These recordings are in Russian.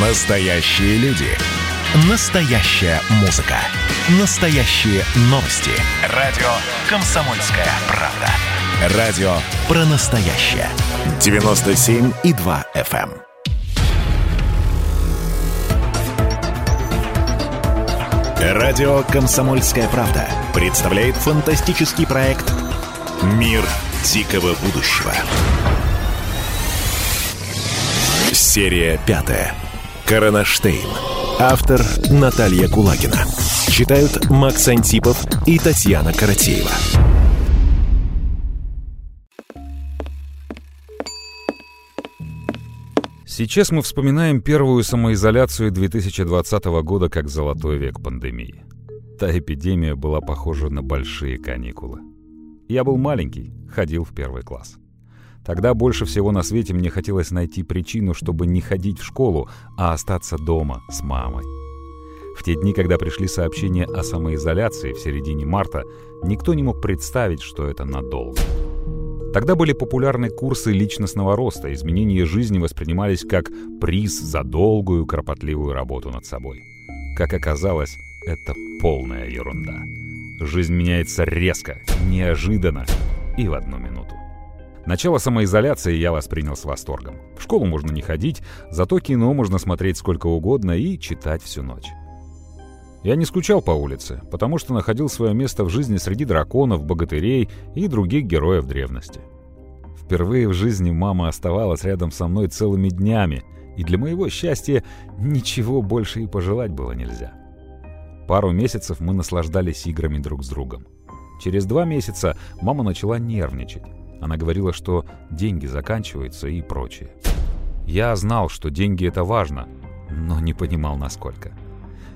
Настоящие люди. Настоящая музыка. Настоящие новости. Радио «Комсомольская правда». Радио про настоящее. 97,2 FM. эм. Радио «Комсомольская правда» представляет фантастический проект «Мир дикого будущего». Серия пятая. Коронаштейн. Автор Наталья Кулагина. Читают Макс Антипов и Татьяна Каратеева. Сейчас мы вспоминаем первую самоизоляцию 2020 года как золотой век пандемии. Та эпидемия была похожа на большие каникулы. Я был маленький, ходил в первый класс. Тогда больше всего на свете мне хотелось найти причину, чтобы не ходить в школу, а остаться дома с мамой. В те дни, когда пришли сообщения о самоизоляции в середине марта, никто не мог представить, что это надолго. Тогда были популярны курсы личностного роста, изменения жизни воспринимались как приз за долгую, кропотливую работу над собой. Как оказалось, это полная ерунда. Жизнь меняется резко, неожиданно и в одну минуту. Начало самоизоляции я воспринял с восторгом. В школу можно не ходить, зато кино можно смотреть сколько угодно и читать всю ночь. Я не скучал по улице, потому что находил свое место в жизни среди драконов, богатырей и других героев древности. Впервые в жизни мама оставалась рядом со мной целыми днями, и для моего счастья ничего больше и пожелать было нельзя. Пару месяцев мы наслаждались играми друг с другом. Через два месяца мама начала нервничать. Она говорила, что деньги заканчиваются и прочее. Я знал, что деньги — это важно, но не понимал, насколько.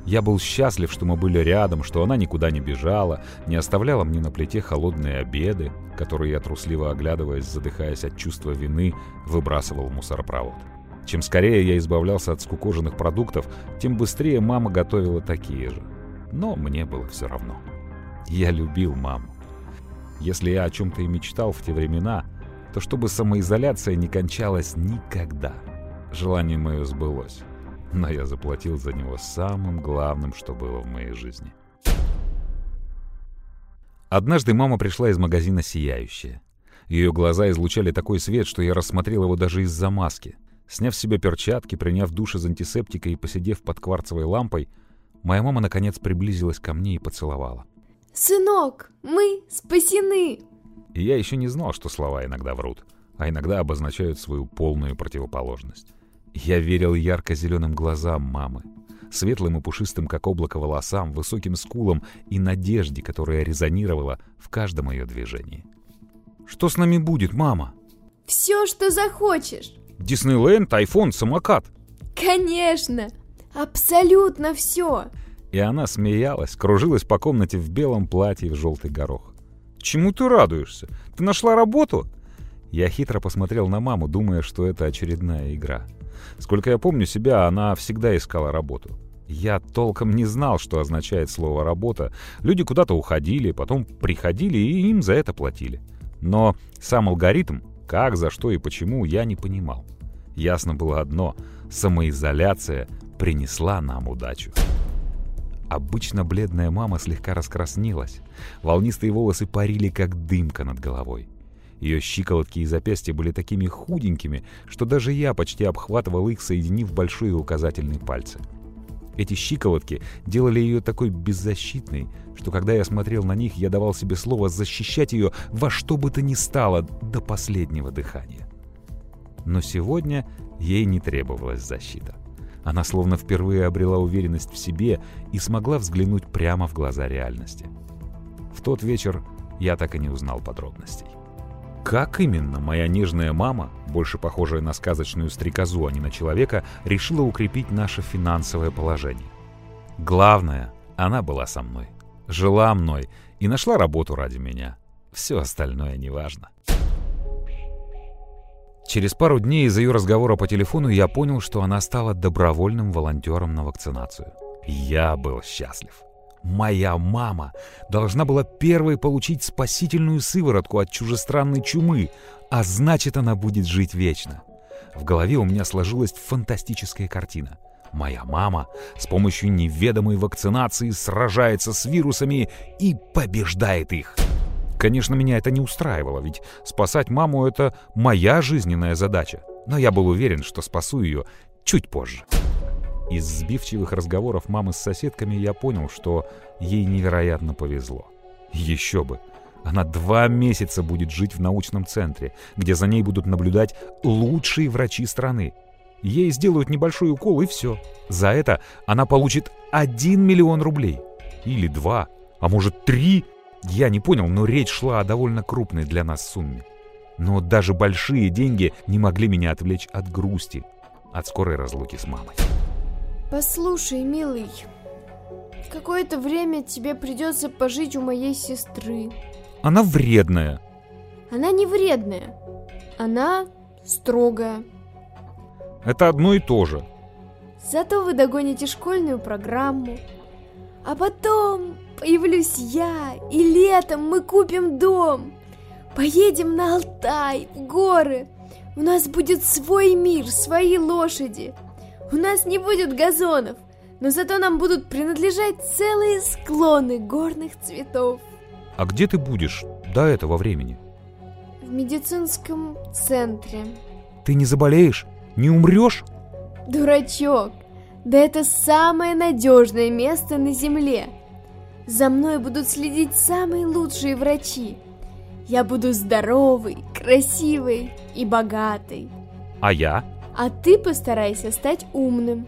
Я был счастлив, что мы были рядом, что она никуда не бежала, не оставляла мне на плите холодные обеды, которые я, трусливо оглядываясь, задыхаясь от чувства вины, выбрасывал в мусоропровод. Чем скорее я избавлялся от скукоженных продуктов, тем быстрее мама готовила такие же. Но мне было все равно. Я любил маму. Если я о чем-то и мечтал в те времена, то чтобы самоизоляция не кончалась никогда. Желание мое сбылось, но я заплатил за него самым главным, что было в моей жизни. Однажды мама пришла из магазина сияющая. Ее глаза излучали такой свет, что я рассмотрел его даже из-за маски. Сняв с себя перчатки, приняв душ из антисептика и посидев под кварцевой лампой, моя мама наконец приблизилась ко мне и поцеловала. «Сынок, мы спасены!» И я еще не знал, что слова иногда врут, а иногда обозначают свою полную противоположность. Я верил ярко-зеленым глазам мамы, светлым и пушистым, как облако, волосам, высоким скулам и надежде, которая резонировала в каждом ее движении. «Что с нами будет, мама?» «Все, что захочешь!» «Диснейленд, айфон, самокат!» «Конечно! Абсолютно все!» И она смеялась, кружилась по комнате в белом платье в желтый горох. «Чему ты радуешься? Ты нашла работу?» Я хитро посмотрел на маму, думая, что это очередная игра. Сколько я помню себя, она всегда искала работу. Я толком не знал, что означает слово «работа». Люди куда-то уходили, потом приходили и им за это платили. Но сам алгоритм, как, за что и почему, я не понимал. Ясно было одно — самоизоляция принесла нам удачу. Обычно бледная мама слегка раскраснелась. Волнистые волосы парили, как дымка над головой. Ее щиколотки и запястья были такими худенькими, что даже я почти обхватывал их, соединив большой и указательный пальцы. Эти щиколотки делали ее такой беззащитной, что когда я смотрел на них, я давал себе слово защищать ее во что бы то ни стало до последнего дыхания. Но сегодня ей не требовалась защита. Она словно впервые обрела уверенность в себе и смогла взглянуть прямо в глаза реальности. В тот вечер я так и не узнал подробностей. Как именно моя нежная мама, больше похожая на сказочную стрекозу, а не на человека, решила укрепить наше финансовое положение? Главное, она была со мной, жила мной и нашла работу ради меня. Все остальное неважно. Через пару дней из-за ее разговора по телефону я понял, что она стала добровольным волонтером на вакцинацию. Я был счастлив. Моя мама должна была первой получить спасительную сыворотку от чужестранной чумы, а значит, она будет жить вечно. В голове у меня сложилась фантастическая картина. Моя мама с помощью неведомой вакцинации сражается с вирусами и побеждает их. Конечно, меня это не устраивало, ведь спасать маму — это моя жизненная задача. Но я был уверен, что спасу ее чуть позже. Из сбивчивых разговоров мамы с соседками я понял, что ей невероятно повезло. Еще бы! Она два месяца будет жить в научном центре, где за ней будут наблюдать лучшие врачи страны. Ей сделают небольшой укол и все. За это она получит 1 миллион рублей. Или два, а может три. Я не понял, но речь шла о довольно крупной для нас сумме. Но даже большие деньги не могли меня отвлечь от грусти, от скорой разлуки с мамой. Послушай, милый, какое-то время тебе придется пожить у моей сестры. Она вредная. Она не вредная. Она строгая. Это одно и то же. Зато вы догоните школьную программу. А потом появлюсь я, и летом мы купим дом. Поедем на Алтай, в горы. У нас будет свой мир, свои лошади. У нас не будет газонов, но зато нам будут принадлежать целые склоны горных цветов. А где ты будешь до этого времени? В медицинском центре. Ты не заболеешь? Не умрешь? Дурачок, да это самое надежное место на Земле. За мной будут следить самые лучшие врачи. Я буду здоровой, красивой и богатой. А я? А ты постарайся стать умным.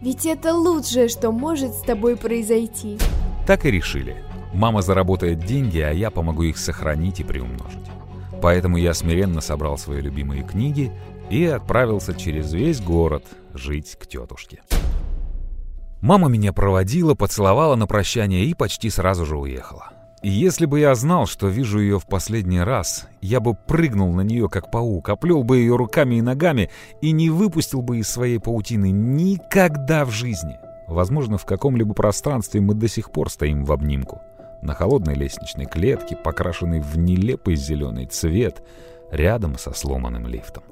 Ведь это лучшее, что может с тобой произойти. Так и решили. Мама заработает деньги, а я помогу их сохранить и приумножить. Поэтому я смиренно собрал свои любимые книги и отправился через весь город жить к тетушке. Мама меня проводила, поцеловала на прощание и почти сразу же уехала. И если бы я знал, что вижу ее в последний раз, я бы прыгнул на нее как паук, оплел бы ее руками и ногами и не выпустил бы из своей паутины никогда в жизни. Возможно, в каком-либо пространстве мы до сих пор стоим в обнимку. На холодной лестничной клетке, покрашенной в нелепый зеленый цвет, рядом со сломанным лифтом.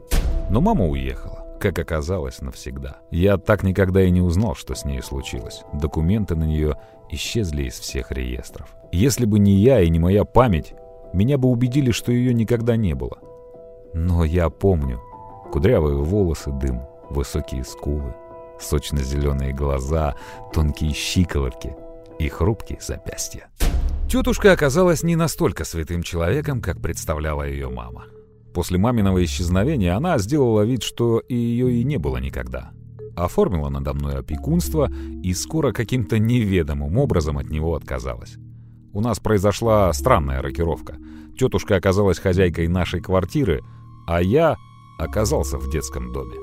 Но мама уехала, как оказалось, навсегда. Я так никогда и не узнал, что с ней случилось. Документы на нее исчезли из всех реестров. Если бы не я и не моя память, меня бы убедили, что ее никогда не было. Но я помню. Кудрявые волосы, дым, высокие скулы, сочно-зеленые глаза, тонкие щиколотки и хрупкие запястья. Тетушка оказалась не настолько святым человеком, как представляла ее мама. После маминого исчезновения она сделала вид, что ее и не было никогда. Оформила надо мной опекунство и скоро каким-то неведомым образом от него отказалась. У нас произошла странная рокировка. Тетушка оказалась хозяйкой нашей квартиры, а я оказался в детском доме.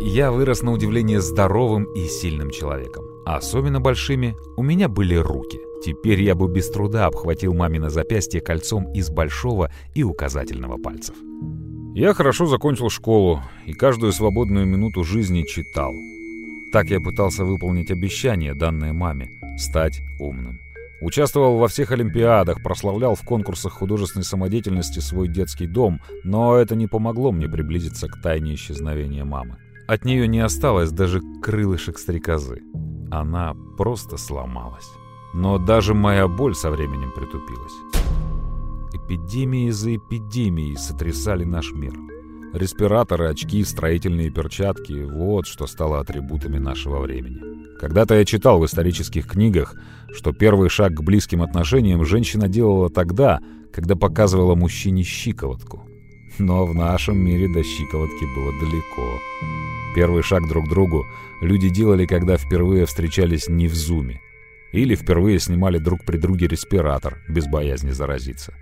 Я вырос на удивление здоровым и сильным человеком. А особенно большими у меня были руки. Теперь я бы без труда обхватил мамино запястье кольцом из большого и указательного пальцев. Я хорошо закончил школу и каждую свободную минуту жизни читал. Так я пытался выполнить обещание, данное маме – стать умным. Участвовал во всех олимпиадах, прославлял в конкурсах художественной самодеятельности свой детский дом, но это не помогло мне приблизиться к тайне исчезновения мамы. От нее не осталось даже крылышек стрекозы. Она просто сломалась. Но даже моя боль со временем притупилась. Эпидемии за эпидемией сотрясали наш мир. Респираторы, очки, строительные перчатки – вот что стало атрибутами нашего времени. Когда-то я читал в исторических книгах, что первый шаг к близким отношениям женщина делала тогда, когда показывала мужчине щиколотку. Но в нашем мире до щиколотки было далеко. Первый шаг друг к другу люди делали, когда впервые встречались не в зуме. Или впервые снимали друг при друге респиратор, без боязни заразиться.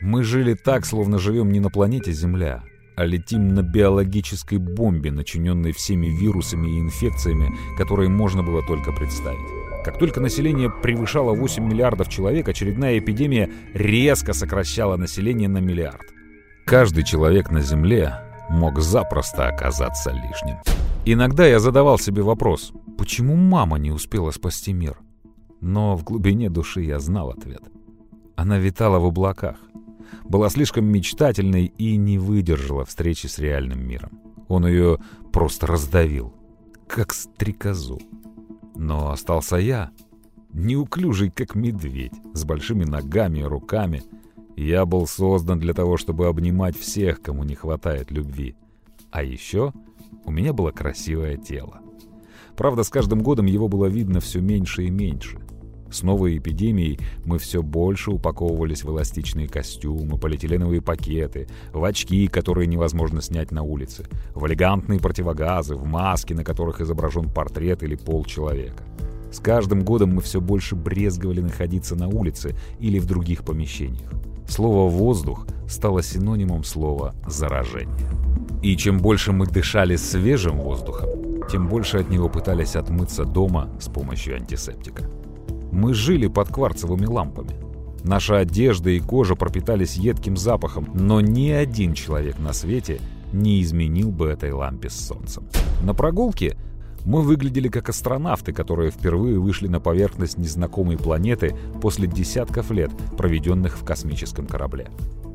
Мы жили так, словно живем не на планете Земля, а летим на биологической бомбе, начиненной всеми вирусами и инфекциями, которые можно было только представить. Как только население превышало 8 миллиардов человек, очередная эпидемия резко сокращала население на миллиард. Каждый человек на Земле мог запросто оказаться лишним. Иногда я задавал себе вопрос, почему мама не успела спасти мир? Но в глубине души я знал ответ. Она витала в облаках, была слишком мечтательной и не выдержала встречи с реальным миром. Он ее просто раздавил. как стрекозу. Но остался я, неуклюжий, как медведь, с большими ногами и руками. Я был создан для того, чтобы обнимать всех, кому не хватает любви. А еще у меня было красивое тело. Правда, с каждым годом его было видно все меньше и меньше. С новой эпидемией мы все больше упаковывались в эластичные костюмы, полиэтиленовые пакеты, в очки, которые невозможно снять на улице, в элегантные противогазы, в маски, на которых изображен портрет или пол человека. С каждым годом мы все больше брезговали находиться на улице или в других помещениях. Слово «воздух» стало синонимом слова «заражение». И чем больше мы дышали свежим воздухом, тем больше от него пытались отмыться дома с помощью антисептика. Мы жили под кварцевыми лампами. Наша одежда и кожа пропитались едким запахом, но ни один человек на свете не изменил бы этой лампе с солнцем. На прогулке мы выглядели как астронавты, которые впервые вышли на поверхность незнакомой планеты после десятков лет, проведенных в космическом корабле.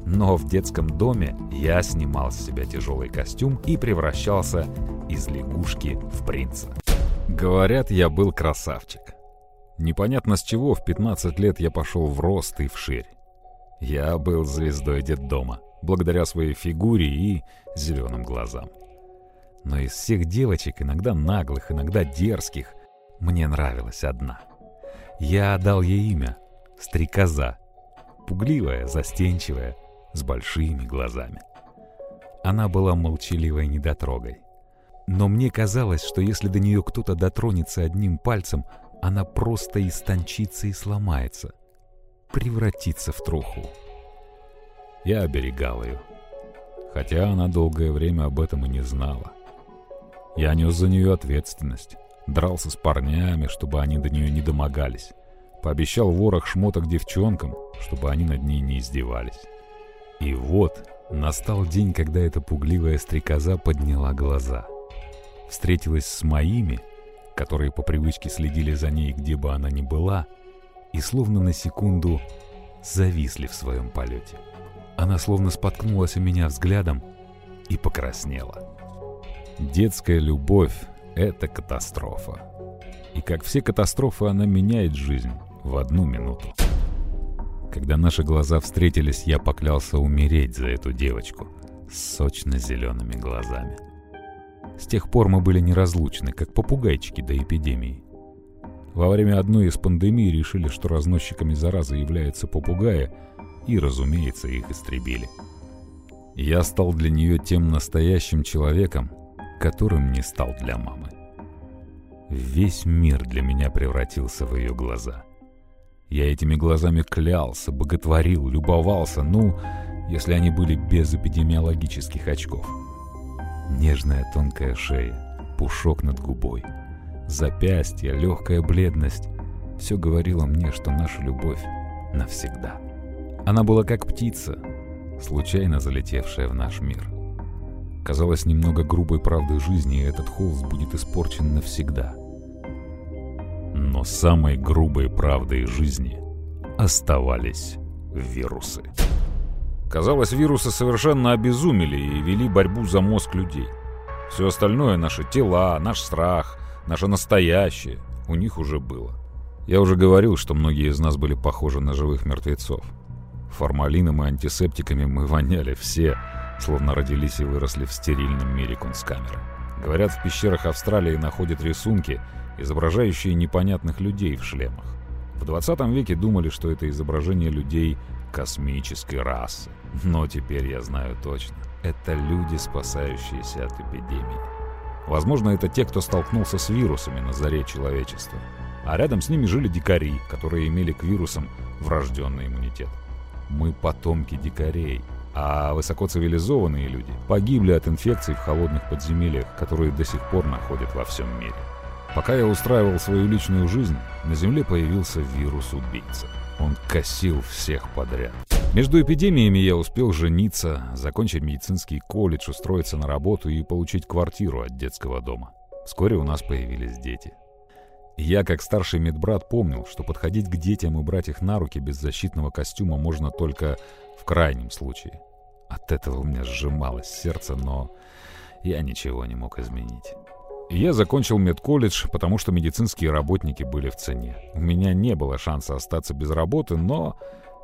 Но в детском доме я снимал с себя тяжелый костюм и превращался из лягушки в принца. Говорят, я был красавчик. Непонятно с чего в 15 лет я пошел в рост и вширь. Я был звездой детдома, благодаря своей фигуре и зеленым глазам. Но из всех девочек, иногда наглых, иногда дерзких, мне нравилась одна. Я отдал ей имя — Стрекоза. Пугливая, застенчивая, с большими глазами. Она была молчаливой недотрогой. Но мне казалось, что если до нее кто-то дотронется одним пальцем, она просто истончится и сломается, превратится в труху. Я оберегал ее, хотя она долгое время об этом и не знала. Я нес за нее ответственность, дрался с парнями, чтобы они до нее не домогались, пообещал ворох шмоток девчонкам, чтобы они над ней не издевались. И вот настал день, когда эта пугливая стрекоза подняла глаза. Встретилась с моими — которые по привычке следили за ней, где бы она ни была, и словно на секунду зависли в своем полете. Она словно споткнулась у меня взглядом и покраснела. Детская любовь — это катастрофа. И как все катастрофы, она меняет жизнь в одну минуту. Когда наши глаза встретились, я поклялся умереть за эту девочку с сочно-зелеными глазами. С тех пор мы были неразлучны, как попугайчики до эпидемии. Во время одной из пандемий решили, что разносчиками заразы являются попугаи, и, разумеется, их истребили. Я стал для нее тем настоящим человеком, которым не стал для мамы. Весь мир для меня превратился в ее глаза. Я этими глазами клялся, боготворил, любовался, ну, если они были без эпидемиологических очков. Нежная тонкая шея, пушок над губой, запястье, легкая бледность. Все говорило мне, что наша любовь навсегда. Она была как птица, случайно залетевшая в наш мир. Казалось немного грубой правдой жизни, и этот холст будет испорчен навсегда. Но самой грубой правдой жизни оставались вирусы. Казалось, вирусы совершенно обезумели и вели борьбу за мозг людей. Все остальное, наши тела, наш страх, наше настоящее, у них уже было. Я уже говорил, что многие из нас были похожи на живых мертвецов. Формалином и антисептиками мы воняли все, словно родились и выросли в стерильном мире кунсткамеры. Говорят, в пещерах Австралии находят рисунки, изображающие непонятных людей в шлемах. В 20 веке думали, что это изображение людей космической расы. Но теперь я знаю точно. Это люди, спасающиеся от эпидемии. Возможно, это те, кто столкнулся с вирусами на заре человечества. А рядом с ними жили дикари, которые имели к вирусам врожденный иммунитет. Мы потомки дикарей, а высокоцивилизованные люди погибли от инфекций в холодных подземельях, которые до сих пор находят во всем мире. Пока я устраивал свою личную жизнь, на Земле появился вирус-убийца. Он косил всех подряд. Между эпидемиями я успел жениться, закончить медицинский колледж, устроиться на работу и получить квартиру от детского дома. Вскоре у нас появились дети. Я, как старший медбрат, помнил, что подходить к детям и брать их на руки без защитного костюма можно только в крайнем случае. От этого у меня сжималось сердце, но я ничего не мог изменить. Я закончил медколледж, потому что медицинские работники были в цене. У меня не было шанса остаться без работы, но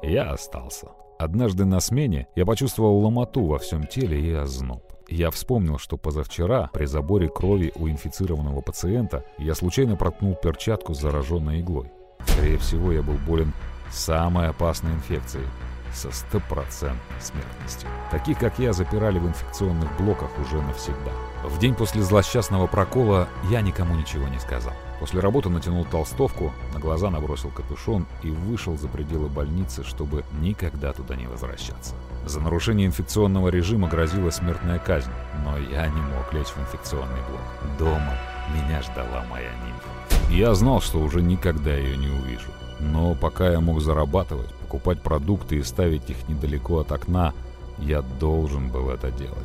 я остался. Однажды на смене я почувствовал ломоту во всем теле и озноб. Я вспомнил, что позавчера при заборе крови у инфицированного пациента я случайно проткнул перчатку с зараженной иглой. Скорее всего, я был болен самой опасной инфекцией со стопроцентной смертностью. Таких, как я, запирали в инфекционных блоках уже навсегда. В день после злосчастного прокола я никому ничего не сказал. После работы натянул толстовку, на глаза набросил капюшон и вышел за пределы больницы, чтобы никогда туда не возвращаться. За нарушение инфекционного режима грозила смертная казнь, но я не мог лечь в инфекционный блок. Дома меня ждала моя нимфа. Я знал, что уже никогда ее не увижу. Но пока я мог зарабатывать, покупать продукты и ставить их недалеко от окна, я должен был это делать.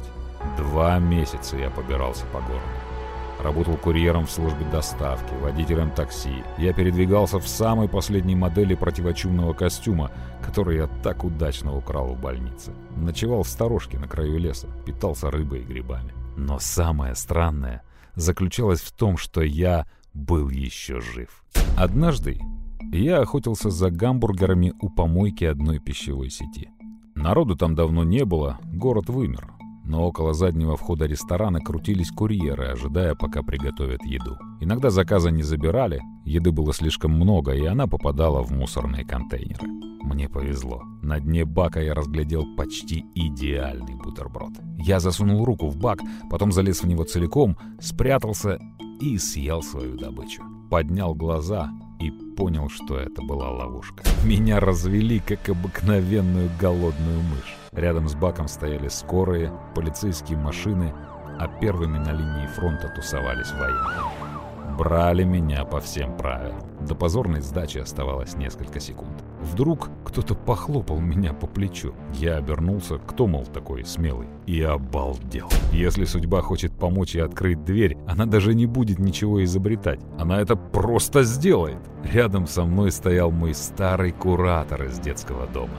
Два месяца я побирался по городу. Работал курьером в службе доставки, водителем такси. Я передвигался в самой последней модели противочумного костюма, который я так удачно украл в больнице. Ночевал в сторожке на краю леса, питался рыбой и грибами. Но самое странное заключалось в том, что я был еще жив. Однажды я охотился за гамбургерами у помойки одной пищевой сети. Народу там давно не было, город вымер но около заднего входа ресторана крутились курьеры, ожидая, пока приготовят еду. Иногда заказа не забирали, еды было слишком много, и она попадала в мусорные контейнеры. Мне повезло. На дне бака я разглядел почти идеальный бутерброд. Я засунул руку в бак, потом залез в него целиком, спрятался и съел свою добычу. Поднял глаза и понял, что это была ловушка. Меня развели, как обыкновенную голодную мышь. Рядом с баком стояли скорые, полицейские машины, а первыми на линии фронта тусовались военные. Брали меня по всем правилам. До позорной сдачи оставалось несколько секунд. Вдруг кто-то похлопал меня по плечу. Я обернулся, кто, мол, такой смелый, и обалдел. Если судьба хочет помочь и открыть дверь, она даже не будет ничего изобретать. Она это просто сделает. Рядом со мной стоял мой старый куратор из детского дома.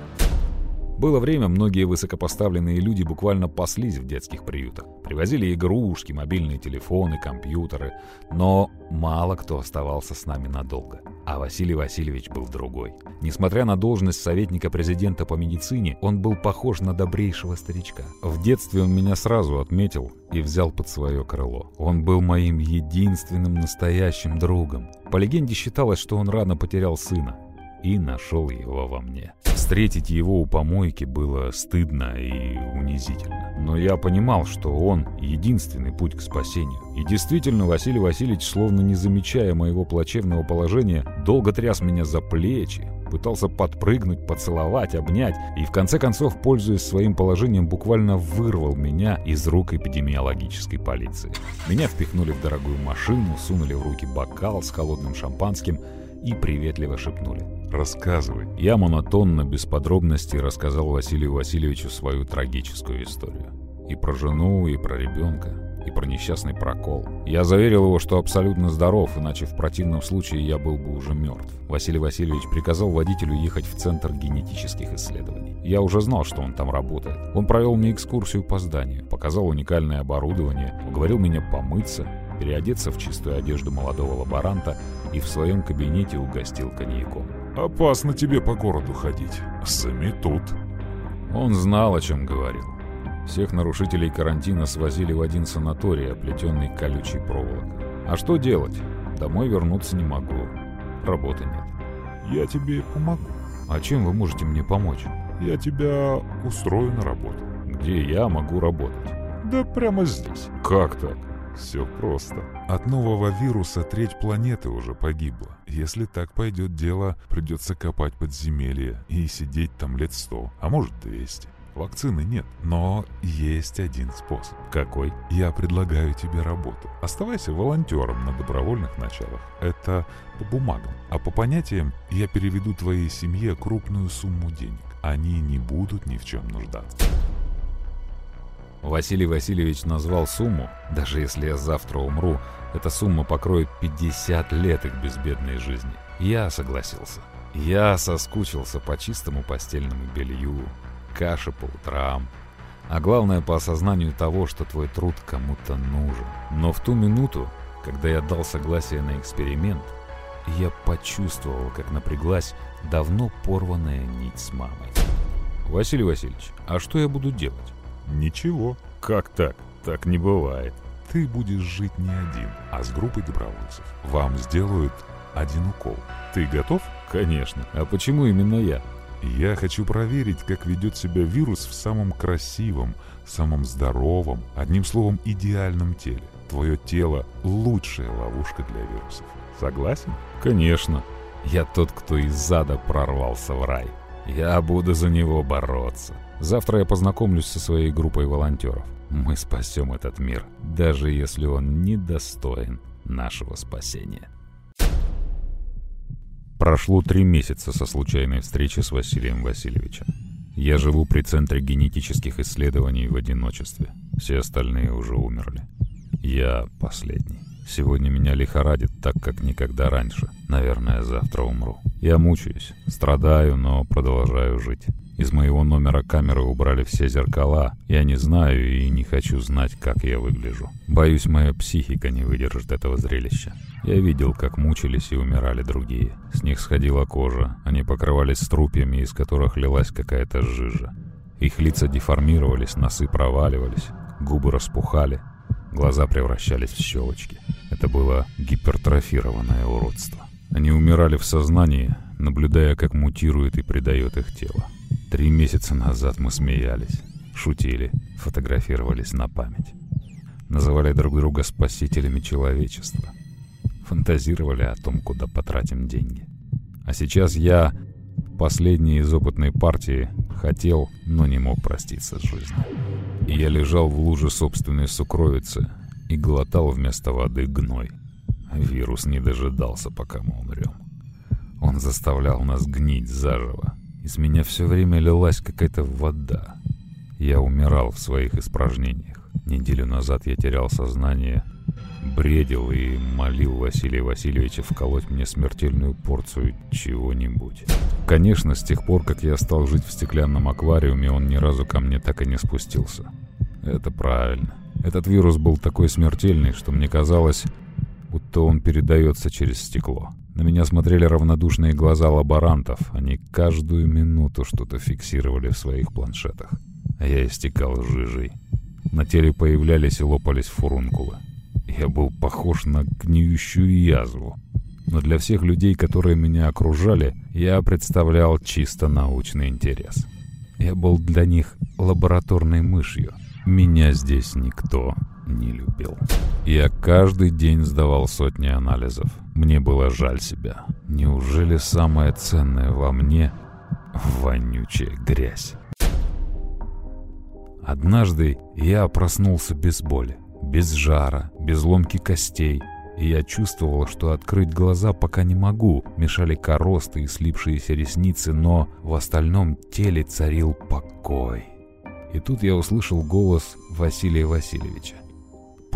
Было время, многие высокопоставленные люди буквально паслись в детских приютах. Привозили игрушки, мобильные телефоны, компьютеры. Но мало кто оставался с нами надолго. А Василий Васильевич был другой. Несмотря на должность советника президента по медицине, он был похож на добрейшего старичка. В детстве он меня сразу отметил и взял под свое крыло. Он был моим единственным настоящим другом. По легенде считалось, что он рано потерял сына и нашел его во мне. Встретить его у помойки было стыдно и унизительно. Но я понимал, что он — единственный путь к спасению. И действительно, Василий Васильевич, словно не замечая моего плачевного положения, долго тряс меня за плечи, пытался подпрыгнуть, поцеловать, обнять, и в конце концов, пользуясь своим положением, буквально вырвал меня из рук эпидемиологической полиции. Меня впихнули в дорогую машину, сунули в руки бокал с холодным шампанским и приветливо шепнули. «Рассказывай». Я монотонно, без подробностей рассказал Василию Васильевичу свою трагическую историю. И про жену, и про ребенка, и про несчастный прокол. Я заверил его, что абсолютно здоров, иначе в противном случае я был бы уже мертв. Василий Васильевич приказал водителю ехать в Центр генетических исследований. Я уже знал, что он там работает. Он провел мне экскурсию по зданию, показал уникальное оборудование, уговорил меня помыться, переодеться в чистую одежду молодого лаборанта и в своем кабинете угостил коньяком. «Опасно тебе по городу ходить. Заметут». Он знал, о чем говорил. Всех нарушителей карантина свозили в один санаторий, оплетенный колючей проволокой. А что делать? Домой вернуться не могу. Работы нет. «Я тебе помогу». А чем вы можете мне помочь? «Я тебя устрою на работу». Где я могу работать? «Да прямо здесь». Как так? Все просто. От нового вируса треть планеты уже погибла. Если так пойдет дело, придется копать подземелье и сидеть там лет сто, а может двести. Вакцины нет, но есть один способ. Какой? Я предлагаю тебе работу. Оставайся волонтером на добровольных началах. Это по бумагам. А по понятиям я переведу твоей семье крупную сумму денег. Они не будут ни в чем нуждаться. Василий Васильевич назвал сумму, даже если я завтра умру, эта сумма покроет 50 лет их безбедной жизни. Я согласился. Я соскучился по чистому постельному белью, каше по утрам, а главное по осознанию того, что твой труд кому-то нужен. Но в ту минуту Когда я дал согласие на эксперимент, я почувствовал, как напряглась давно порванная нить с мамой. «Василий Васильевич, а что я буду делать?» Ничего. «Как так? Так не бывает». Ты будешь жить не один, а с группой добровольцев. Вам сделают один укол. Ты готов? «Конечно. А почему именно я?» Я хочу проверить, как ведет себя вирус в самом красивом, самом здоровом, одним словом, идеальном теле. Твое тело – лучшая ловушка для вирусов. Согласен? «Конечно. Я тот, кто из зада прорвался в рай. Я буду за него бороться. Завтра я познакомлюсь со своей группой волонтеров. Мы спасем этот мир, даже если он недостоин нашего спасения». Прошло три месяца со случайной встречи с Василием Васильевичем. Я живу при Центре генетических исследований в одиночестве. Все остальные уже умерли. Я последний. Сегодня меня лихорадит так, как никогда раньше. Наверное, завтра умру. Я мучаюсь, страдаю, но продолжаю жить. Из моего номера камеры убрали все зеркала. Я не знаю и не хочу знать, как я выгляжу. Боюсь, моя психика не выдержит этого зрелища. Я видел, как мучились и умирали другие. С них сходила кожа. Они покрывались струпьями, из которых лилась какая-то жижа. Их лица деформировались, носы проваливались, губы распухали, глаза превращались в щелочки. Это было гипертрофированное уродство. Они умирали в сознании, наблюдая, как мутирует и предает их тело. Три месяца назад мы смеялись, шутили, фотографировались на память. Называли друг друга спасителями человечества. Фантазировали о том, куда потратим деньги. А сейчас я, последний из опытной партии, хотел, но не мог проститься с жизнью. И я лежал в луже собственной сукровицы и глотал вместо воды гной. Вирус не дожидался, пока мы умрем. Он заставлял нас гнить заживо, из меня все время лилась какая-то вода. Я умирал в своих испражнениях. Неделю назад я терял сознание, бредил и молил Василия Васильевича вколоть мне смертельную порцию чего-нибудь. Конечно, с тех пор, как я стал жить в стеклянном аквариуме, он ни разу ко мне так и не спустился. Это правильно. Этот вирус был такой смертельный, что мне казалось, будто он передается через стекло. На меня смотрели равнодушные глаза лаборантов. Они каждую минуту что-то фиксировали в своих планшетах. А я истекал жижей. На теле появлялись и лопались фурункулы. Я был похож на гниющую язву. Но для всех людей, которые меня окружали, я представлял чисто научный интерес. Я был для них лабораторной мышью. Меня здесь никто не любил. Я каждый день сдавал сотни анализов. Мне было жаль себя. Неужели самое ценное во мне — вонючая грязь? Однажды я проснулся без боли, без жара, без ломки костей, и я чувствовал, что открыть глаза пока не могу, мешали коросты и слипшиеся ресницы, но в остальном теле царил покой. И тут я услышал голос Василия Васильевича.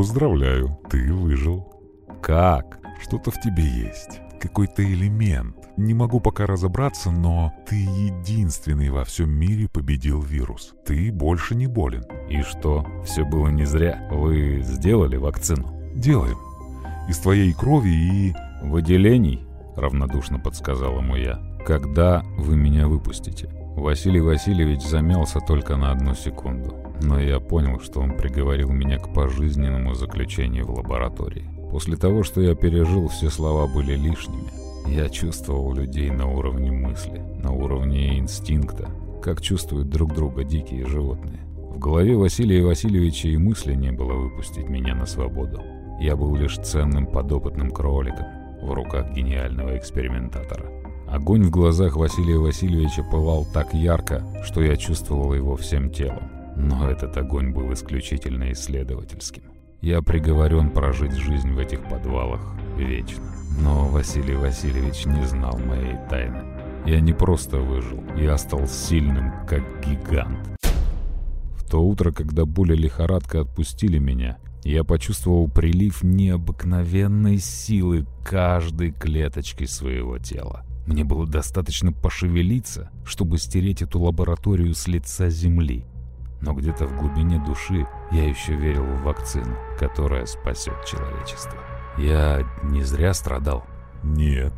Поздравляю, ты выжил. «Как?» Что-то в тебе есть. Какой-то элемент. Не могу пока разобраться, но ты единственный во всем мире победил вирус. Ты больше не болен. «И что, все было не зря? Вы сделали вакцину?» Делаем. Из твоей крови и... «Выделений?» — равнодушно подсказал ему я. «Когда вы меня выпустите?» Василий Васильевич замялся только на одну секунду, но я понял, что он приговорил меня к пожизненному заключению в лаборатории. После того, что я пережил, все слова были лишними. Я чувствовал людей на уровне мысли, на уровне инстинкта, как чувствуют друг друга дикие животные. В голове Василия Васильевича и мысли не было выпустить меня на свободу. Я был лишь ценным подопытным кроликом в руках гениального экспериментатора. Огонь в глазах Василия Васильевича пылал так ярко, что я чувствовал его всем телом. Но этот огонь был исключительно исследовательским. Я приговорен прожить жизнь в этих подвалах вечно. Но Василий Васильевич не знал моей тайны. Я не просто выжил, я стал сильным, как гигант. В то утро, когда боль лихорадка отпустили меня, я почувствовал прилив необыкновенной силы каждой клеточкой своего тела. Мне было достаточно пошевелиться, чтобы стереть эту лабораторию с лица земли. Но где-то в глубине души я еще верил в вакцину, которая спасет человечество. Я не зря страдал. Нет,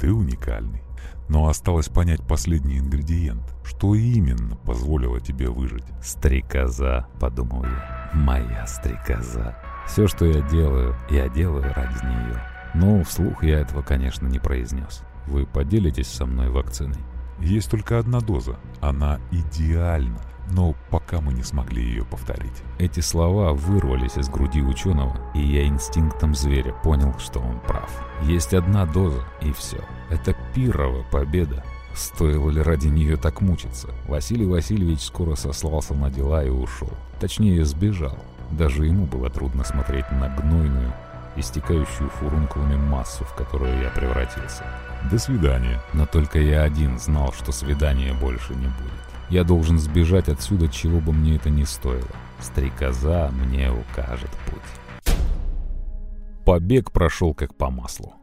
ты уникальный. Но осталось понять последний ингредиент. Что именно позволило тебе выжить? «Стрекоза», — подумал я. «Моя стрекоза». Все, что я делаю, я делаю ради нее. Но вслух я этого, конечно, не произнес. Вы поделитесь со мной вакциной? Есть только одна доза. Она идеальна. Но пока мы не смогли ее повторить. Эти слова вырвались из груди ученого, и я инстинктом зверя понял, что он прав. Есть одна доза, и все. Это пирова победа. Стоило ли ради нее так мучиться? Василий Васильевич скоро сослался на дела и ушел. Точнее, сбежал. Даже ему было трудно смотреть на гнойную, истекающую фурункулами массу, в которую я превратился. До свидания. Но только я один знал, что свидания больше не будет. Я должен сбежать отсюда, чего бы мне это ни стоило. Стрекоза мне укажет путь. Побег прошел как по маслу.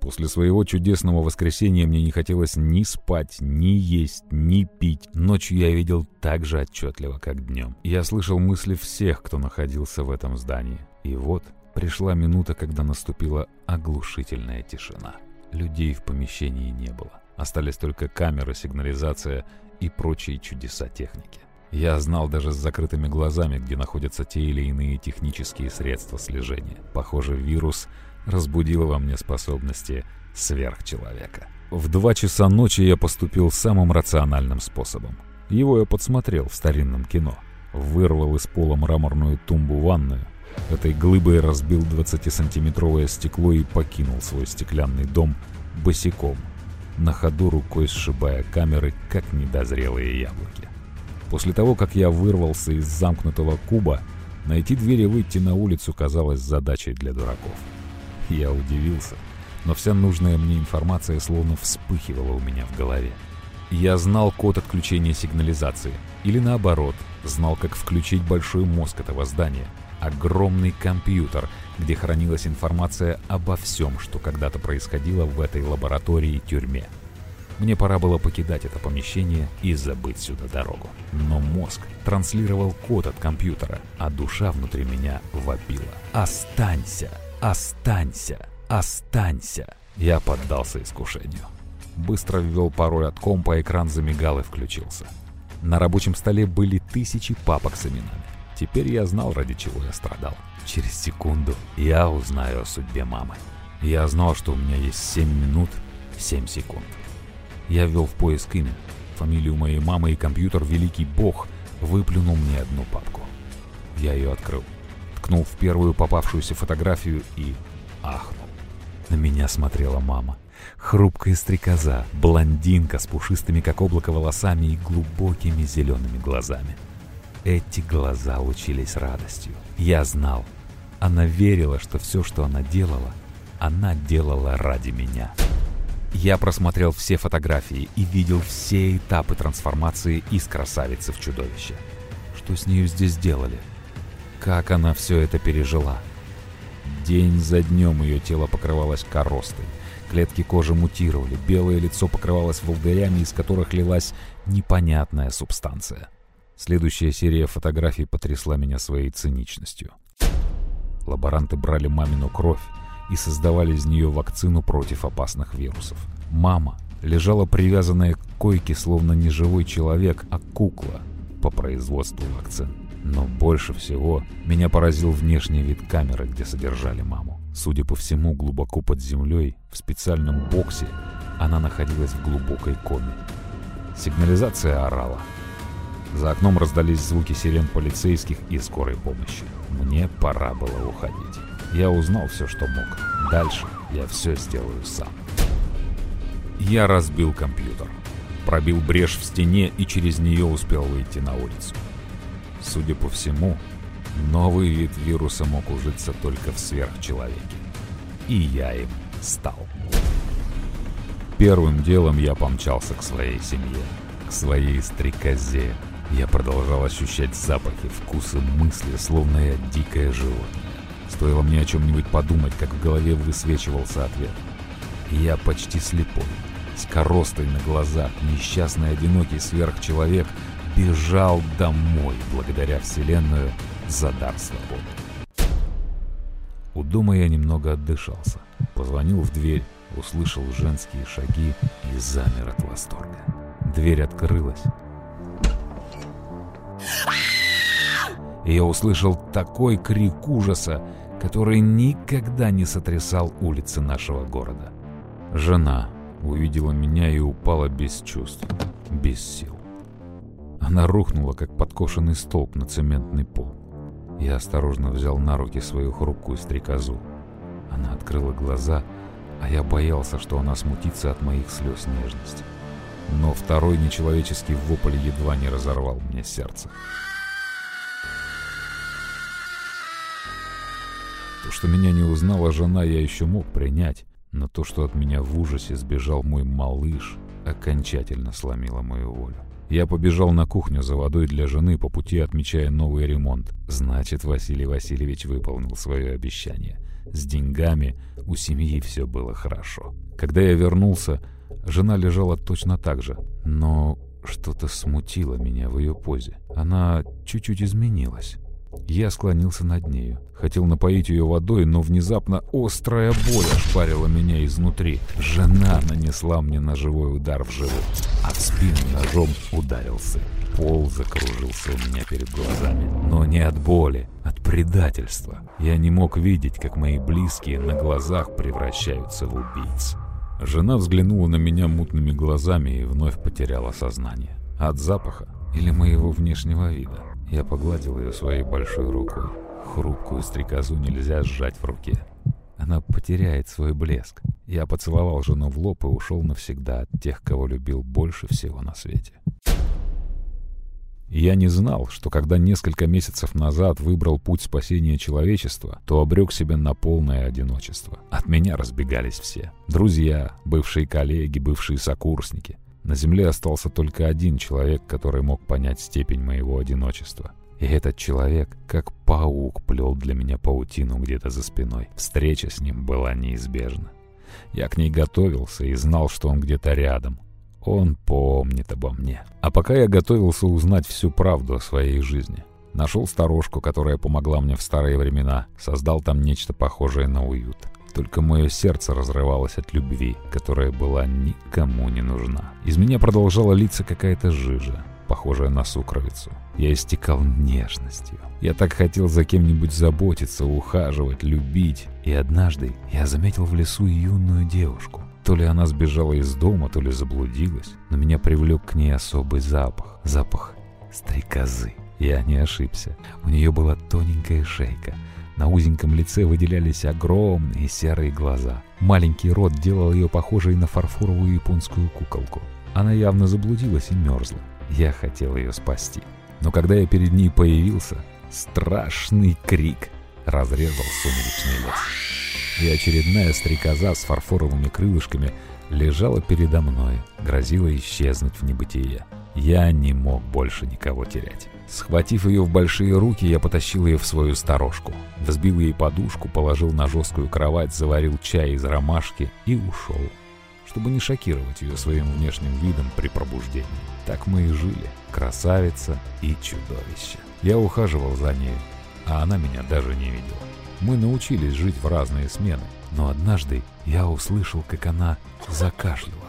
После своего чудесного воскресенья мне не хотелось ни спать, ни есть, ни пить. Ночью я видел так же отчетливо, как днем. Я слышал мысли всех, кто находился в этом здании. И вот пришла минута, когда наступила оглушительная тишина. Людей в помещении не было. Остались только камеры, сигнализация и прочие чудеса техники. Я знал даже с закрытыми глазами, где находятся те или иные технические средства слежения. Похоже, вирус разбудил во мне способности сверхчеловека. В два часа ночи я поступил самым рациональным способом. Его я подсмотрел в старинном кино. Вырвал из пола мраморную тумбу ванную, этой глыбой разбил 20-сантиметровое стекло и покинул свой стеклянный дом босиком, на ходу рукой сшибая камеры, как недозрелые яблоки. После того, как я вырвался из замкнутого куба, найти дверь и выйти на улицу казалось задачей для дураков. Я удивился, но вся нужная мне информация словно вспыхивала у меня в голове. Я знал код отключения сигнализации, или наоборот, знал, как включить большой мозг этого здания — огромный компьютер, где хранилась информация обо всем, что когда-то происходило в этой лаборатории-тюрьме. Мне пора было покидать это помещение и забыть сюда дорогу. Но мозг транслировал код от компьютера, а душа внутри меня вопила. «Останься! Останься! Останься!» Я поддался искушению. Быстро ввел пароль от компа, экран замигал и включился. На рабочем столе были тысячи папок с именами. Теперь я знал, ради чего я страдал. Через секунду я узнаю о судьбе мамы. Я знал, что у меня есть 7 минут 7 секунд. Я ввел в поиск имя, фамилию моей мамы и компьютер «Великий Бог» выплюнул мне одну папку. Я ее открыл, ткнул в первую попавшуюся фотографию и ахнул. На меня смотрела мама. Хрупкая стрекоза, блондинка с пушистыми как облако волосами и глубокими зелеными глазами. Эти глаза лучились радостью. Я знал. Она верила, что все, что она делала, она делала ради меня. Я просмотрел все фотографии и видел все этапы трансформации из красавицы в чудовище. Что с нею здесь делали? Как она все это пережила? День за днем ее тело покрывалось коростой. Клетки кожи мутировали, белое лицо покрывалось волдырями, из которых лилась непонятная субстанция. Следующая серия фотографий потрясла меня своей циничностью. Лаборанты брали мамину кровь и создавали из нее вакцину против опасных вирусов. Мама лежала привязанная к койке, словно не живой человек, а кукла по производству вакцин. Но больше всего меня поразил внешний вид камеры, где содержали маму. Судя по всему, глубоко под землей, в специальном боксе, она находилась в глубокой коме. Сигнализация орала. За окном раздались звуки сирен полицейских и скорой помощи. Мне пора было уходить. Я узнал все, что мог. Дальше я все сделаю сам. Я разбил компьютер. Пробил брешь в стене и через нее успел выйти на улицу. Судя по всему, новый вид вируса мог ужиться только в сверхчеловеке. И я им стал. Первым делом я помчался к своей семье, к своей стрекозе, я продолжал ощущать запахи, вкусы, мысли, словно я дикое животное. Стоило мне о чем-нибудь подумать, как в голове высвечивался ответ. Я почти слепой, с коростой на глазах, несчастный одинокий сверхчеловек, бежал домой благодаря Вселенную за дар свободы. У дома я немного отдышался. Позвонил в дверь, услышал женские шаги и замер от восторга. Дверь открылась. Я услышал такой крик ужаса, который никогда не сотрясал улицы нашего города. Жена увидела меня и упала без чувств, без сил. Она рухнула, как подкошенный столб на цементный пол. Я осторожно взял на руки свою хрупкую стрекозу. Она открыла глаза, а я боялся, что она смутится от моих слез нежности. Но второй нечеловеческий вопль едва не разорвал мне сердце. То, что меня не узнала жена, я еще мог принять, но то, что от меня в ужасе сбежал мой малыш, окончательно сломило мою волю. Я побежал на кухню за водой для жены, по пути отмечая новый ремонт. Значит, Василий Васильевич выполнил свое обещание. С деньгами у семьи все было хорошо. Когда я вернулся, жена лежала точно так же, но что-то смутило меня в ее позе. Она чуть-чуть изменилась. Я склонился над нею. Хотел напоить ее водой, но внезапно острая боль ошпарила меня изнутри. Жена нанесла мне ножевой удар в живот, а в спину ножом ударился. Пол закружился у меня перед глазами. Но не от боли, от предательства. Я не мог видеть, как мои близкие на глазах превращаются в убийц. Жена взглянула на меня мутными глазами и вновь потеряла сознание. От запаха или моего внешнего вида. Я погладил ее своей большой рукой. Хрупкую стрекозу нельзя сжать в руке. Она потеряет свой блеск. Я поцеловал жену в лоб и ушел навсегда от тех, кого любил больше всего на свете. Я не знал, что когда несколько месяцев назад выбрал путь спасения человечества, то обрек себя на полное одиночество. От меня разбегались все. Друзья, бывшие коллеги, бывшие сокурсники. На земле остался только один человек, который мог понять степень моего одиночества. И этот человек, как паук, плел для меня паутину где-то за спиной. Встреча с ним была неизбежна. Я к ней готовился и знал, что он где-то рядом. Он помнит обо мне. А пока я готовился узнать всю правду о своей жизни. Нашел сторожку, которая помогла мне в старые времена. Создал там нечто похожее на уют. Только мое сердце разрывалось от любви, которая была никому не нужна. Из меня продолжала литься какая-то жижа, похожая на сукровицу. Я истекал нежностью. Я так хотел за кем-нибудь заботиться, ухаживать, любить. И однажды я заметил в лесу юную девушку. То ли она сбежала из дома, то ли заблудилась, но меня привлек к ней особый запах. Запах стрекозы. Я не ошибся. У нее была тоненькая шейка, на узеньком лице выделялись огромные серые глаза. Маленький рот делал ее похожей на фарфоровую японскую куколку. Она явно заблудилась и мерзла. Я хотел ее спасти. Но когда я перед ней появился, страшный крик разрезал сумеречный лес. И очередная стрекоза с фарфоровыми крылышками лежала передо мной, грозила исчезнуть в небытие. Я не мог больше никого терять. Схватив ее в большие руки, я потащил ее в свою сторожку. Взбил ей подушку, положил на жесткую кровать, заварил чай из ромашки и ушел, чтобы не шокировать ее своим внешним видом при пробуждении. Так мы и жили, красавица и чудовище. Я ухаживал за ней, а она меня даже не видела. Мы научились жить в разные смены, но однажды я услышал, как она закашляла.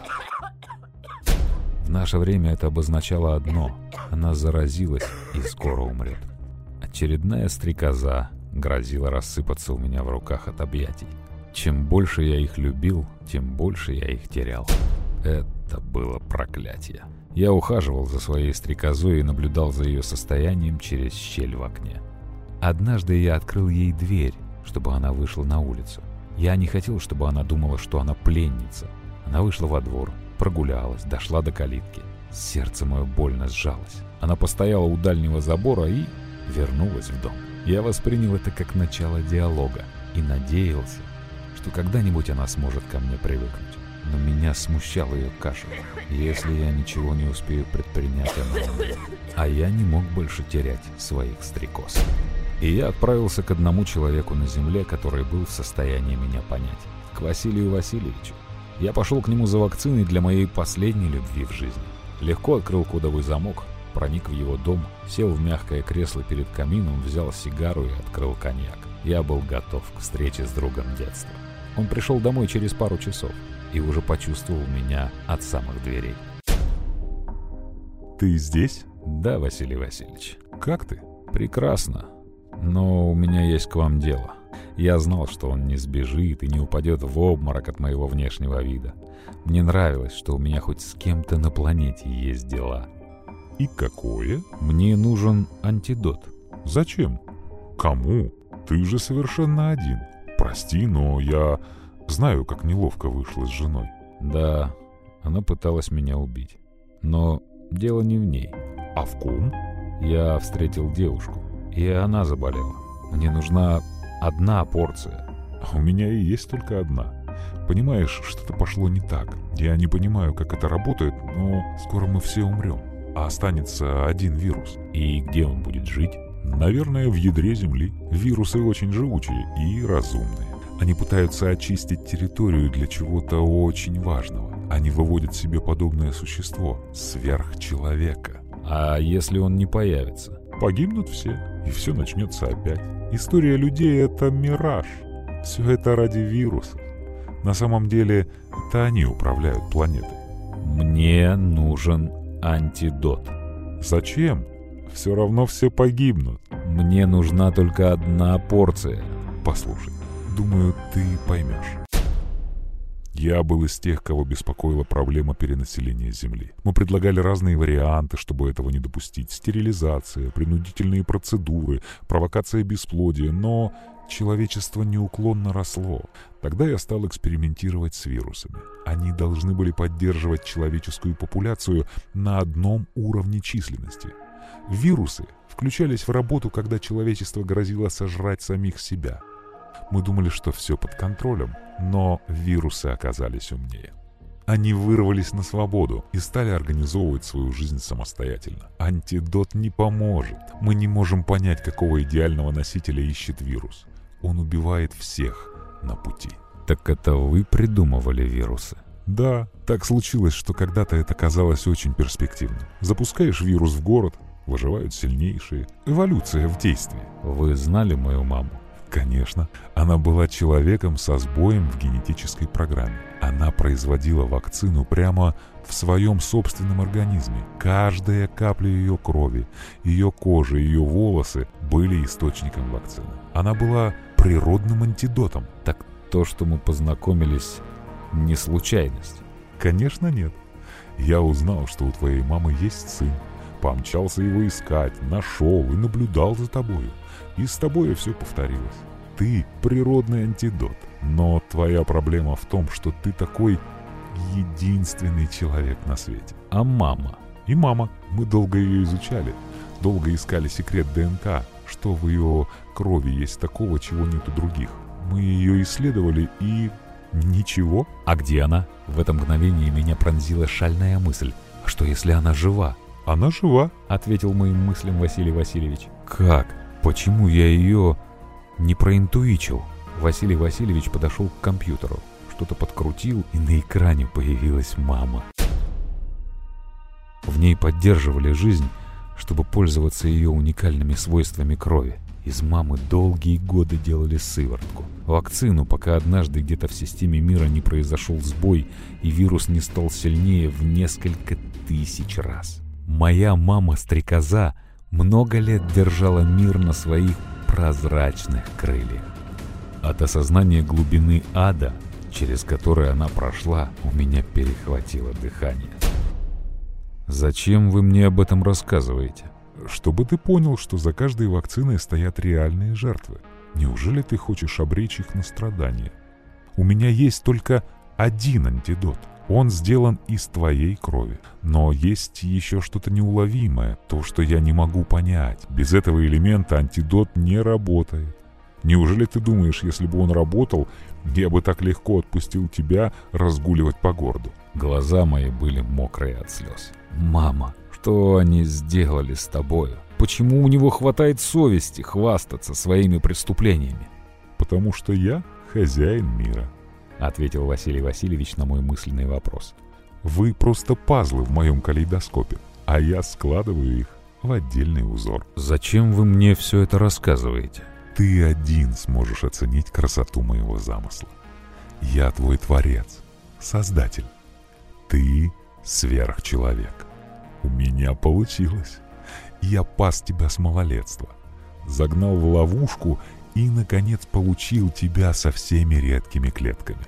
В наше время это обозначало одно — она заразилась и скоро умрет. Очередная стрекоза грозила рассыпаться у меня в руках от объятий. Чем больше я их любил, тем больше я их терял. Это было проклятие. Я ухаживал за своей стрекозой и наблюдал за ее состоянием через щель в окне. Однажды я открыл ей дверь, чтобы она вышла на улицу. Я не хотел, чтобы она думала, что она пленница. Она вышла во двор, прогулялась, дошла до калитки. Сердце мое больно сжалось. Она постояла у дальнего забора и вернулась в дом. Я воспринял это как начало диалога и надеялся, что когда-нибудь она сможет ко мне привыкнуть. Но меня смущал ее кашель. Если я ничего не успею предпринять, она умрет. А я не мог больше терять своих стрекоз. И я отправился к одному человеку на земле, который был в состоянии меня понять. К Василию Васильевичу. Я пошел к нему за вакциной для моей последней любви в жизни. Легко открыл кодовый замок, проник в его дом, сел в мягкое кресло перед камином, взял сигару и открыл коньяк. Я был готов к встрече с другом детства. Он пришел домой через пару часов и уже почувствовал меня от самых дверей. Ты здесь? Да, Василий Васильевич. Как ты? Прекрасно. Но у меня есть к вам дело. Я знал, что он не сбежит и не упадет в обморок от моего внешнего вида. Мне нравилось, что у меня хоть с кем-то на планете есть дела. И какое? Мне нужен антидот. Зачем? Кому? Ты же совершенно один. Прости, но я знаю, как неловко вышло с женой. Да, она пыталась меня убить. Но дело не в ней. А в ком? Я встретил девушку, и она заболела. Мне нужна одна порция. А у меня и есть только одна. Понимаешь, что-то пошло не так. Я не понимаю, как это работает, но скоро мы все умрем. А останется один вирус. И где он будет жить? Наверное, в ядре Земли. Вирусы очень живучие и разумные. Они пытаются очистить территорию для чего-то очень важного. Они выводят себе подобное существо, сверхчеловека. А если он не появится? Погибнут все, и все начнется опять. История людей — это мираж. Все это ради вирусов. На самом деле, это они управляют планетой. Мне нужен антидот. Зачем? Все равно все погибнут. Мне нужна только одна порция. Послушай, думаю, ты поймешь. Я был из тех, кого беспокоила проблема перенаселения Земли. Мы предлагали разные варианты, чтобы этого не допустить. Стерилизация, принудительные процедуры, провокация бесплодия, но человечество неуклонно росло. Тогда я стал экспериментировать с вирусами. Они должны были поддерживать человеческую популяцию на одном уровне численности. Вирусы включались в работу, когда человечество грозило сожрать самих себя – мы думали, что все под контролем, но вирусы оказались умнее. Они вырвались на свободу и стали организовывать свою жизнь самостоятельно. Антидот не поможет. Мы не можем понять, какого идеального носителя ищет вирус. Он убивает всех на пути. Так это вы придумывали вирусы? Да, так случилось, что когда-то это казалось очень перспективным. Запускаешь вирус в город, выживают сильнейшие. Эволюция в действии. Вы знали мою маму? Конечно, она была человеком со сбоем в генетической программе. Она производила вакцину прямо в своем собственном организме. Каждая капля ее крови, ее кожа, ее волосы были источником вакцины. Она была природным антидотом. Так то, что мы познакомились, не случайность? Конечно, нет. Я узнал, что у твоей мамы есть сын. Помчался его искать, нашел и наблюдал за тобою. И с тобой все повторилось. Ты природный антидот. Но твоя проблема в том, что ты такой единственный человек на свете. А мама? И мама. Мы долго ее изучали. Долго искали секрет ДНК. Что в ее крови есть такого, чего нет у других. Мы ее исследовали и... Ничего. А где она? В это мгновение меня пронзила шальная мысль. А что если она жива? Она жива, ответил моим мыслям Василий Васильевич. Как? Почему я ее не проинтуичил? Василий Васильевич подошел к компьютеру, что-то подкрутил, и на экране появилась мама. В ней поддерживали жизнь, чтобы пользоваться ее уникальными свойствами крови. Из мамы долгие годы делали сыворотку. Вакцину, пока однажды где-то в системе мира не произошел сбой и вирус не стал сильнее в несколько тысяч раз. Моя мама-стрекоза много лет держала мир на своих прозрачных крыльях. От осознания глубины ада, через который она прошла, у меня перехватило дыхание. «Зачем вы мне об этом рассказываете?» «Чтобы ты понял, что за каждой вакциной стоят реальные жертвы. Неужели ты хочешь обречь их на страдания? У меня есть только один антидот — он сделан из твоей крови. Но есть еще что-то неуловимое, то, что я не могу понять. Без этого элемента антидот не работает. Неужели ты думаешь, если бы он работал, я бы так легко отпустил тебя разгуливать по городу? Глаза мои были мокрые от слез. «Мама, что они сделали с тобою? Почему у него хватает совести хвастаться своими преступлениями?» «Потому что я хозяин мира», — ответил Василий Васильевич на мой мысленный вопрос. «Вы просто пазлы в моем калейдоскопе, а я складываю их в отдельный узор». «Зачем вы мне все это рассказываете?» ты один сможешь оценить красоту моего замысла. Я твой творец, создатель. Ты сверхчеловек. У меня получилось. Я пас тебя с малолетства, загнал в ловушку и, наконец, получил тебя со всеми редкими клетками.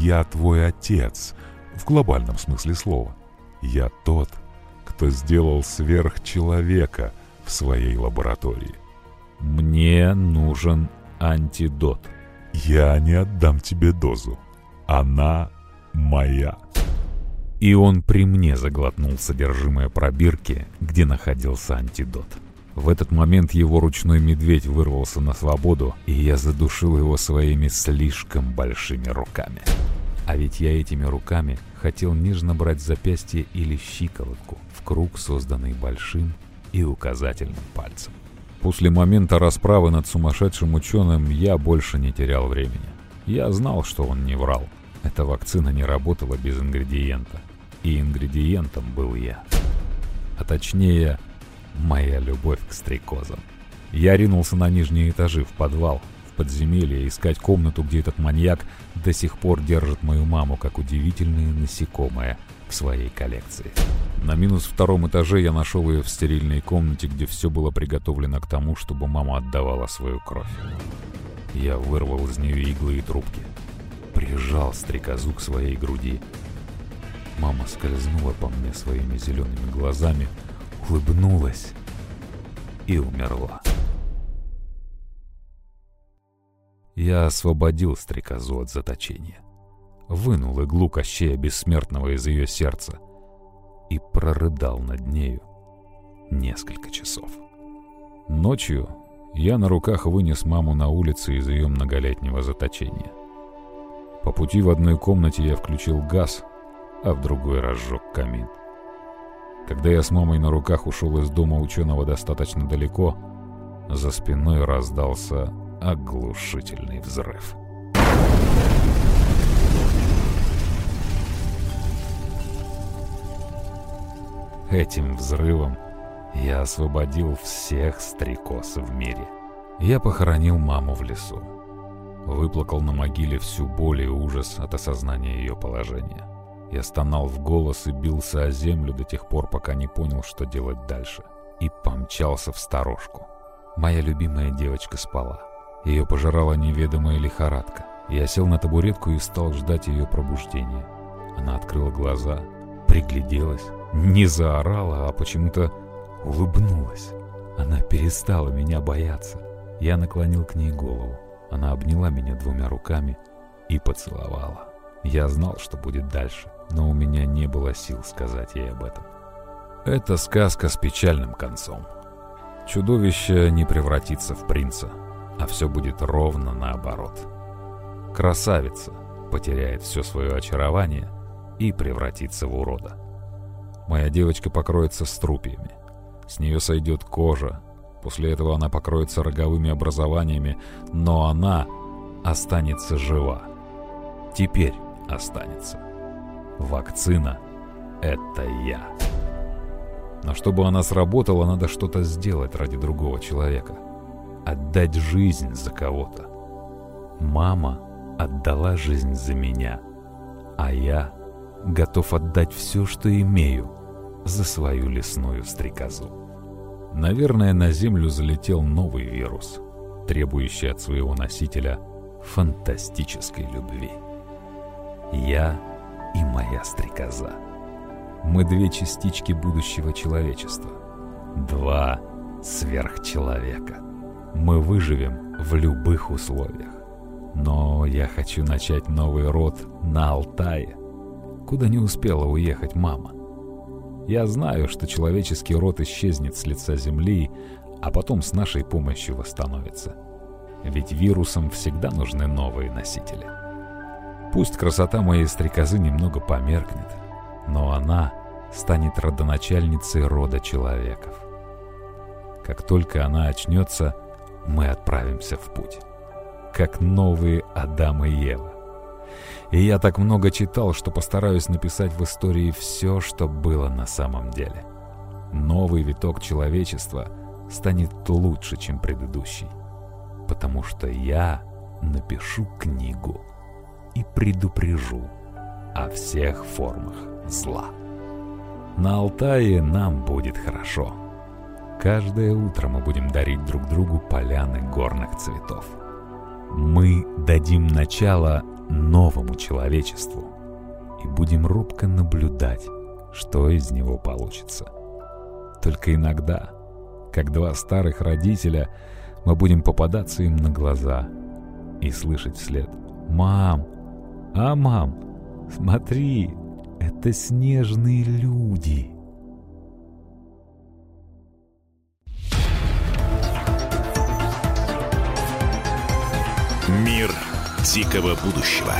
Я твой отец, в глобальном смысле слова. Я тот, кто сделал сверхчеловека в своей лаборатории. Мне нужен антидот. Я не отдам тебе дозу. Она моя. И он при мне заглотнул содержимое пробирки, где находился антидот. В этот момент его ручной медведь вырвался на свободу, и я задушил его своими слишком большими руками. А ведь я этими руками хотел нежно брать запястье или щиколотку в круг, созданный большим и указательным пальцем. После момента расправы над сумасшедшим ученым я больше не терял времени. Я знал, что он не врал. Эта вакцина не работала без ингредиента. И ингредиентом был я. А точнее, моя любовь к стрекозам. Я ринулся на нижние этажи, в подвал, в подземелье, искать комнату, где этот маньяк до сих пор держит мою маму как удивительное насекомое в своей коллекции. На минус втором этаже я нашел ее в стерильной комнате, где все было приготовлено к тому, чтобы мама отдавала свою кровь. Я вырвал из нее иглы и трубки, прижал стрекозу к своей груди. Мама скользнула по мне своими зелеными глазами, улыбнулась и умерла. Я освободил стрекозу от заточения, вынул иглу Кощея Бессмертного из ее сердца и прорыдал над нею несколько часов. Ночью я на руках вынес маму на улице из ее многолетнего заточения. По пути в одной комнате я включил газ, а в другой разжег камин. Когда я с мамой на руках ушел из дома ученого достаточно далеко, за спиной раздался оглушительный взрыв. Этим взрывом я освободил всех стрекоз в мире. Я похоронил маму в лесу. Выплакал на могиле всю боль и ужас от осознания ее положения. Я стонал в голос и бился о землю до тех пор, пока не понял, что делать дальше. И помчался в сторожку. Моя любимая девочка спала. Ее пожирала неведомая лихорадка. Я сел на табуретку и стал ждать ее пробуждения. Она открыла глаза, пригляделась, не заорала, а почему-то улыбнулась. Она перестала меня бояться. Я наклонил к ней голову. Она обняла меня двумя руками и поцеловала. Я знал, что будет дальше, но у меня не было сил сказать ей об этом. Это сказка с печальным концом. Чудовище не превратится в принца, а все будет ровно наоборот. Красавица потеряет все свое очарование и превратится в урода. Моя девочка покроется струпьями. С нее сойдет кожа. После этого она покроется роговыми образованиями, но она останется жива. Теперь останется. Вакцина — это я. Но чтобы она сработала, надо что-то сделать ради другого человека. Отдать жизнь за кого-то. Мама отдала жизнь за меня, а я готов отдать все, что имею, за свою лесную стрекозу. Наверное, на Землю залетел новый вирус, требующий от своего носителя фантастической любви. Я и моя стрекоза. Мы две частички будущего человечества. Два сверхчеловека. Мы выживем в любых условиях. Но я хочу начать новый род на Алтае, куда не успела уехать мама. Я знаю, что человеческий род исчезнет с лица Земли, а потом с нашей помощью восстановится. Ведь вирусам всегда нужны новые носители. Пусть красота моей стрекозы немного померкнет, но она станет родоначальницей рода человеков. Как только она очнется, мы отправимся в путь. Как новые Адам и Ева. И я так много читал, что постараюсь написать в истории все, что было на самом деле. Новый виток человечества станет лучше, чем предыдущий. потому что я напишу книгу и предупрежу о всех формах зла. На Алтае нам будет хорошо. Каждое утро мы будем дарить друг другу поляны горных цветов. Мы дадим начало новому человечеству и будем робко наблюдать, что из него получится. Только иногда, как два старых родителя, мы будем попадаться им на глаза и слышать вслед «Мам! А, мам, смотри, это снежные люди!» Мир дикого будущего.